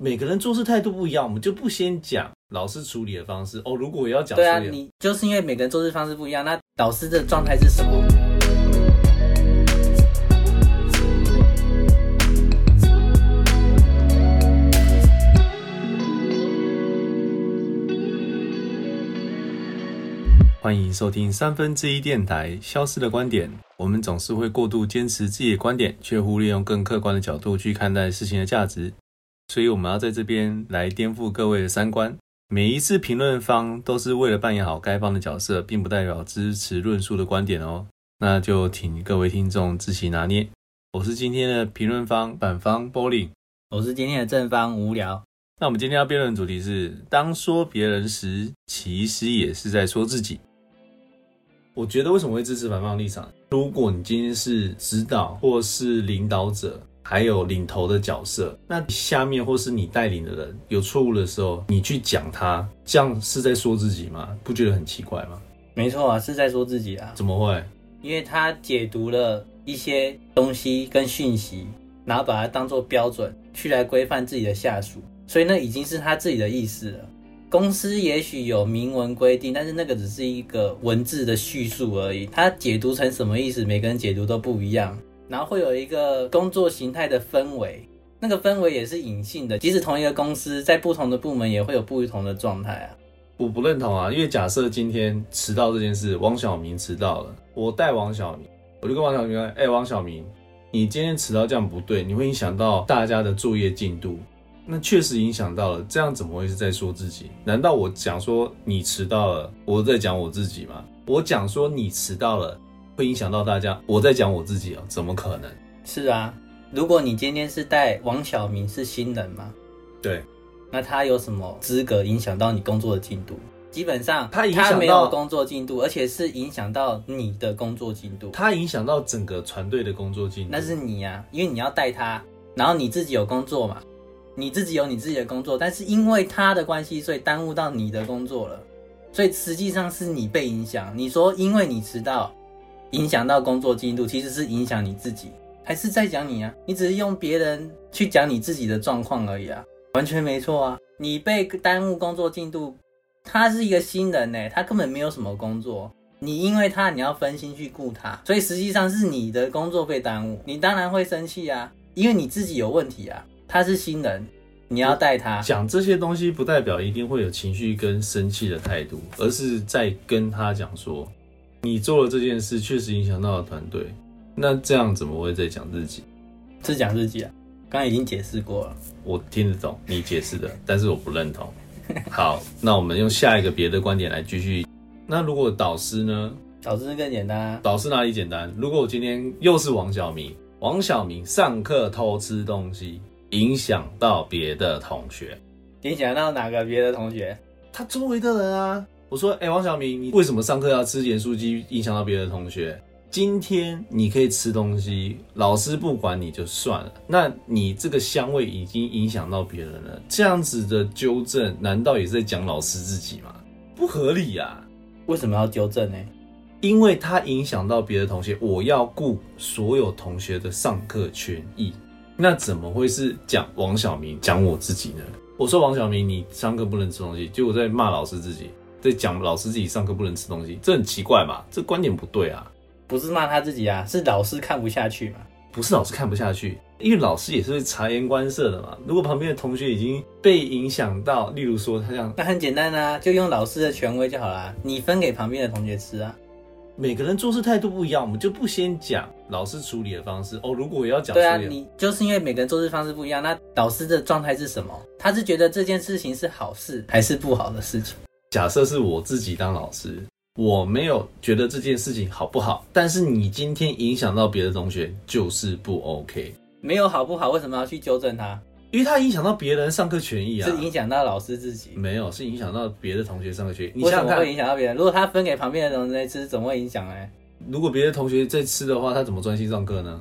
每个人做事态度不一样，我们就不先讲老师处理的方式哦。如果要讲，对啊，你就是因为每个人做事方式不一样，那导师的状态是什么？欢迎收听三分之一电台《消失的观点》。我们总是会过度坚持自己的观点，却忽略用更客观的角度去看待事情的价值。所以，我们要在这边来颠覆各位的三观。每一次评论方都是为了扮演好该方的角色，并不代表支持论述的观点哦。那就请各位听众自行拿捏。我是今天的评论方反方 Bowling，我是今天的正方无聊。那我们今天要辩论的主题是：当说别人时，其实也是在说自己。我觉得为什么会支持反方立场？如果你今天是指导或是领导者，还有领头的角色，那下面或是你带领的人有错误的时候，你去讲他，这样是在说自己吗？不觉得很奇怪吗？没错啊，是在说自己啊。怎么会？因为他解读了一些东西跟讯息，然后把它当做标准去来规范自己的下属，所以那已经是他自己的意思了。公司也许有明文规定，但是那个只是一个文字的叙述而已。他解读成什么意思，每个人解读都不一样。然后会有一个工作形态的氛围，那个氛围也是隐性的。即使同一个公司，在不同的部门也会有不同的状态啊。我不认同啊，因为假设今天迟到这件事，王小明迟到了，我带王小明，我就跟王小明说：“哎，王小明，你今天迟到这样不对，你会影响到大家的作业进度。”那确实影响到了，这样怎么会是在说自己？难道我讲说你迟到了，我在讲我自己吗？我讲说你迟到了，会影响到大家，我在讲我自己哦？怎么可能？是啊，如果你今天是带王小明是新人吗？对，那他有什么资格影响到你工作的进度？基本上他影响没有工作进度，而且是影响到你的工作进度。他影响到整个团队的工作进度，那是你呀，因为你要带他，然后你自己有工作嘛。你自己有你自己的工作，但是因为他的关系，所以耽误到你的工作了，所以实际上是你被影响。你说因为你迟到，影响到工作进度，其实是影响你自己，还是在讲你啊？你只是用别人去讲你自己的状况而已啊，完全没错啊。你被耽误工作进度，他是一个新人呢，他根本没有什么工作，你因为他你要分心去顾他，所以实际上是你的工作被耽误，你当然会生气啊，因为你自己有问题啊。他是新人，你要带他讲这些东西，不代表一定会有情绪跟生气的态度，而是在跟他讲说，你做了这件事确实影响到了团队，那这样怎么会在讲自己？是讲自己啊？刚刚已经解释过了，我听得懂你解释的，但是我不认同。好，那我们用下一个别的观点来继续。那如果导师呢？导师更简单。导师哪里简单？如果我今天又是王小明，王小明上课偷吃东西。影响到别的同学，影响到哪个别的同学？他周围的人啊。我说，哎，王小明，你为什么上课要吃盐酥鸡？影响到别的同学。今天你可以吃东西，老师不管你就算了。那你这个香味已经影响到别人了，这样子的纠正，难道也是在讲老师自己吗？不合理呀。为什么要纠正呢？因为他影响到别的同学，我要顾所有同学的上课权益。那怎么会是讲王小明讲我自己呢？我说王小明，你上课不能吃东西，结果在骂老师自己，在讲老师自己上课不能吃东西，这很奇怪嘛？这观点不对啊！不是骂他自己啊，是老师看不下去嘛？不是老师看不下去，因为老师也是会察言观色的嘛。如果旁边的同学已经被影响到，例如说他这样，那很简单啊，就用老师的权威就好啦，你分给旁边的同学吃啊。每个人做事态度不一样，我们就不先讲老师处理的方式哦。如果要讲，对啊，你就是因为每个人做事方式不一样，那老师的状态是什么？他是觉得这件事情是好事还是不好的事情？假设是我自己当老师，我没有觉得这件事情好不好，但是你今天影响到别的同学，就是不 OK。没有好不好，为什么要去纠正他？因为他影响到别人上课权益啊，是影响到老师自己，没有，是影响到别的同学上课权益。为什么会影响到别人？如果他分给旁边的同学吃，怎么会影响呢？如果别的同学在吃的话，他怎么专心上课呢？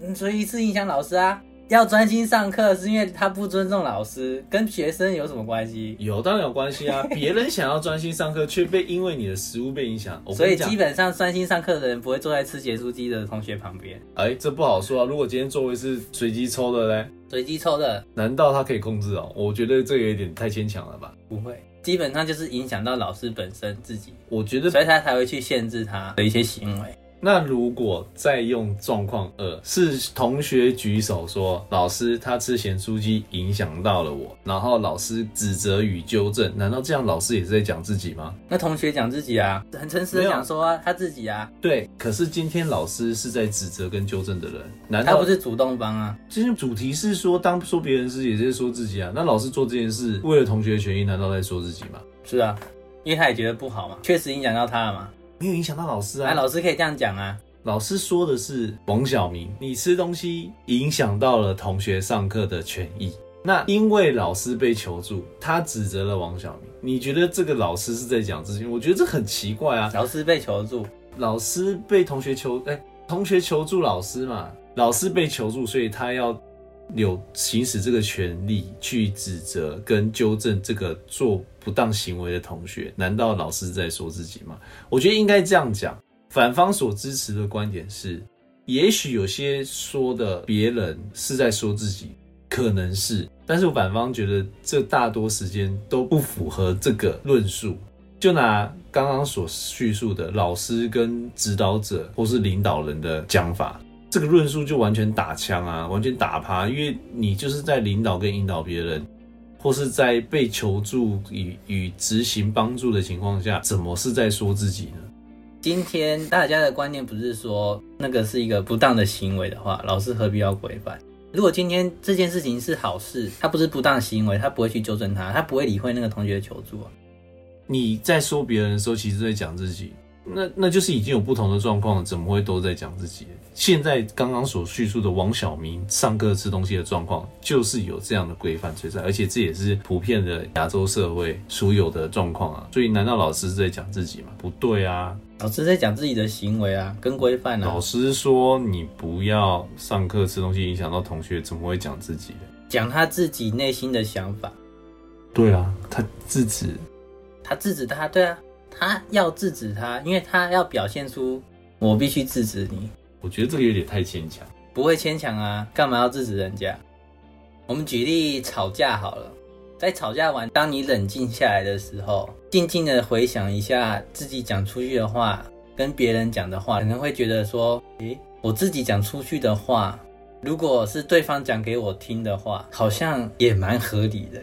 嗯，所以是影响老师啊。要专心上课，是因为他不尊重老师，跟学生有什么关系？有当然有关系啊！别人想要专心上课，却被因为你的食物被影响。所以基本上专心上课的人不会坐在吃结束机的同学旁边，哎，这不好说啊。如果今天座位是随机抽的嘞，随机抽的难道他可以控制哦？我觉得这有点太牵强了吧。不会，基本上就是影响到老师本身自己，我觉得所以他才会去限制他的一些行为。那如果再用状况二，是同学举手说老师他吃咸酥鸡影响到了我，然后老师指责与纠正，难道这样老师也是在讲自己吗？那同学讲自己啊，很诚实的讲说、啊、他自己啊，对，可是今天老师是在指责跟纠正的人，难道他不是主动方啊？今天主题是说当说别人是也是在说自己啊？那老师做这件事为了同学的权益，难道在说自己吗？是啊，因为他也觉得不好嘛，确实影响到他了嘛。没有影响到老师哎、啊。老师可以这样讲啊，老师说的是王小明，你吃东西影响到了同学上课的权益。那因为老师被求助，他指责了王小明。你觉得这个老师是在讲自己？我觉得这很奇怪啊。老师被求助，老师被同学求，哎、同学求助老师嘛，老师被求助，所以他要有行使这个权利去指责跟纠正这个做不当行为的同学。难道老师在说自己吗？我觉得应该这样讲。反方所支持的观点是，也许有些说的别人是在说自己，可能是，但是反方觉得这大多时间都不符合这个论述。就拿刚刚所叙述的老师跟指导者或是领导人的讲法，这个论述就完全打枪啊，完全打趴，因为你就是在领导跟引导别人，或是在被求助与与执行帮助的情况下，怎么是在说自己呢？今天大家的观念不是说那个是一个不当的行为的话，老师何必要规范？如果今天这件事情是好事，他不是不当行为，他不会去纠正他，他不会理会那个同学的求助啊。你在说别人的时候，其实在讲自己，那那就是已经有不同的状况了，怎么会都在讲自己？现在刚刚所叙述的王小明上课吃东西的状况，就是有这样的规范存在，而且这也是普遍的亚洲社会所有的状况啊。所以，难道老师是在讲自己吗？不对啊，老师在讲自己的行为啊，跟规范啊老，师说你不要上课吃东西影响到同学，怎么会讲自己呢？讲他自己内心的想法，对啊，他制止他制止他，对啊，他要制止他，因为他要表现出我必须制止你，我觉得这个有点太牵强。不会牵强啊，干嘛要制止人家？我们举例吵架好了，在吵架完，当你冷静下来的时候，静静的回想一下自己讲出去的话，跟别人讲的话，可能会觉得说，诶，我自己讲出去的话，如果是对方讲给我听的话，好像也蛮合理的，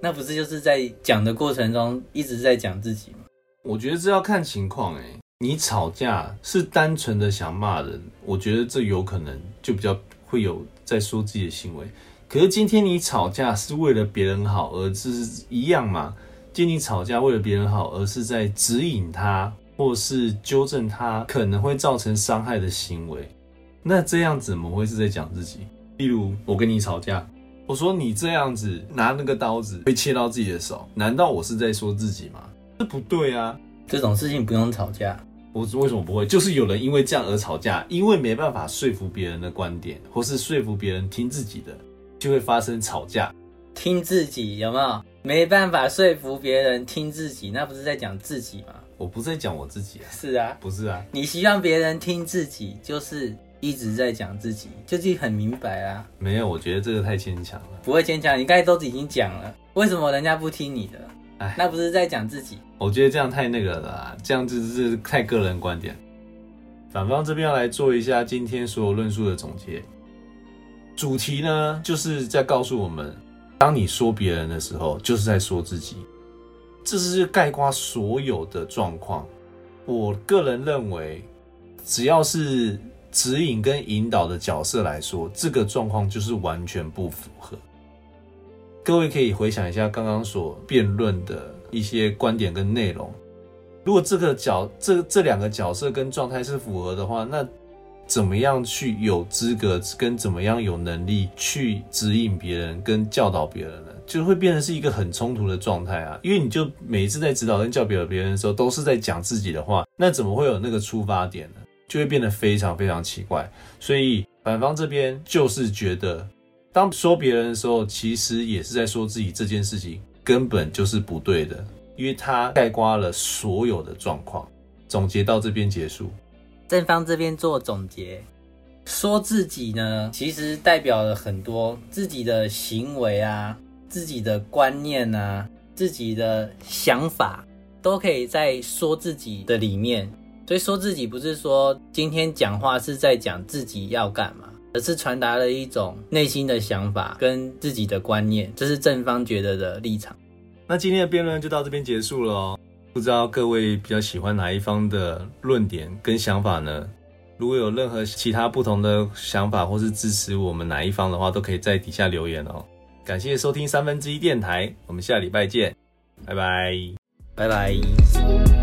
那不是就是在讲的过程中一直在讲自己吗？我觉得这要看情况哎。你吵架是单纯的想骂人，我觉得这有可能就比较会有在说自己的行为。可是今天你吵架是为了别人好，而是一样嘛？今天你吵架为了别人好，而是在指引他，或是纠正他可能会造成伤害的行为。那这样怎么会是在讲自己？例如我跟你吵架，我说你这样子拿那个刀子会切到自己的手，难道我是在说自己吗？这不对啊！这种事情不用吵架，我为什么不会？就是有人因为这样而吵架，因为没办法说服别人的观点，或是说服别人听自己的，就会发生吵架。听自己有没有？没办法说服别人听自己，那不是在讲自己吗？我不是在讲我自己啊，是啊，不是啊，你希望别人听自己，就是一直在讲自己，就是很明白啊，没有，我觉得这个太牵强了。不会牵强。你刚才都已经讲了，为什么人家不听你的？哎那不是在讲自己？我觉得这样太那个了啦，这样子是太个人观点。反方这边要来做一下今天所有论述的总结。主题呢，就是在告诉我们，当你说别人的时候，就是在说自己。这是概括所有的状况。我个人认为，只要是指引跟引导的角色来说，这个状况就是完全不符合。各位可以回想一下刚刚所辩论的一些观点跟内容。如果这个角这这两个角色跟状态是符合的话，那怎么样去有资格跟怎么样有能力去指引别人跟教导别人呢？就会变成是一个很冲突的状态啊！因为你就每一次在指导跟教导别人的时候，都是在讲自己的话，那怎么会有那个出发点呢？就会变得非常非常奇怪。所以反方这边就是觉得当说别人的时候，其实也是在说自己这件事情根本就是不对的，因为他概括了所有的状况。总结到这边结束。正方这边做总结，说自己呢，其实代表了很多自己的行为啊，自己的观念啊，自己的想法，都可以在说自己的里面。所以说自己不是说今天讲话是在讲自己要干嘛，而是传达了一种内心的想法跟自己的观念，这是正方觉得的立场。那今天的辩论就到这边结束了哦。不知道各位比较喜欢哪一方的论点跟想法呢？如果有任何其他不同的想法，或是支持我们哪一方的话，都可以在底下留言哦。感谢收听三分之一电台，我们下礼拜见，拜拜，拜拜。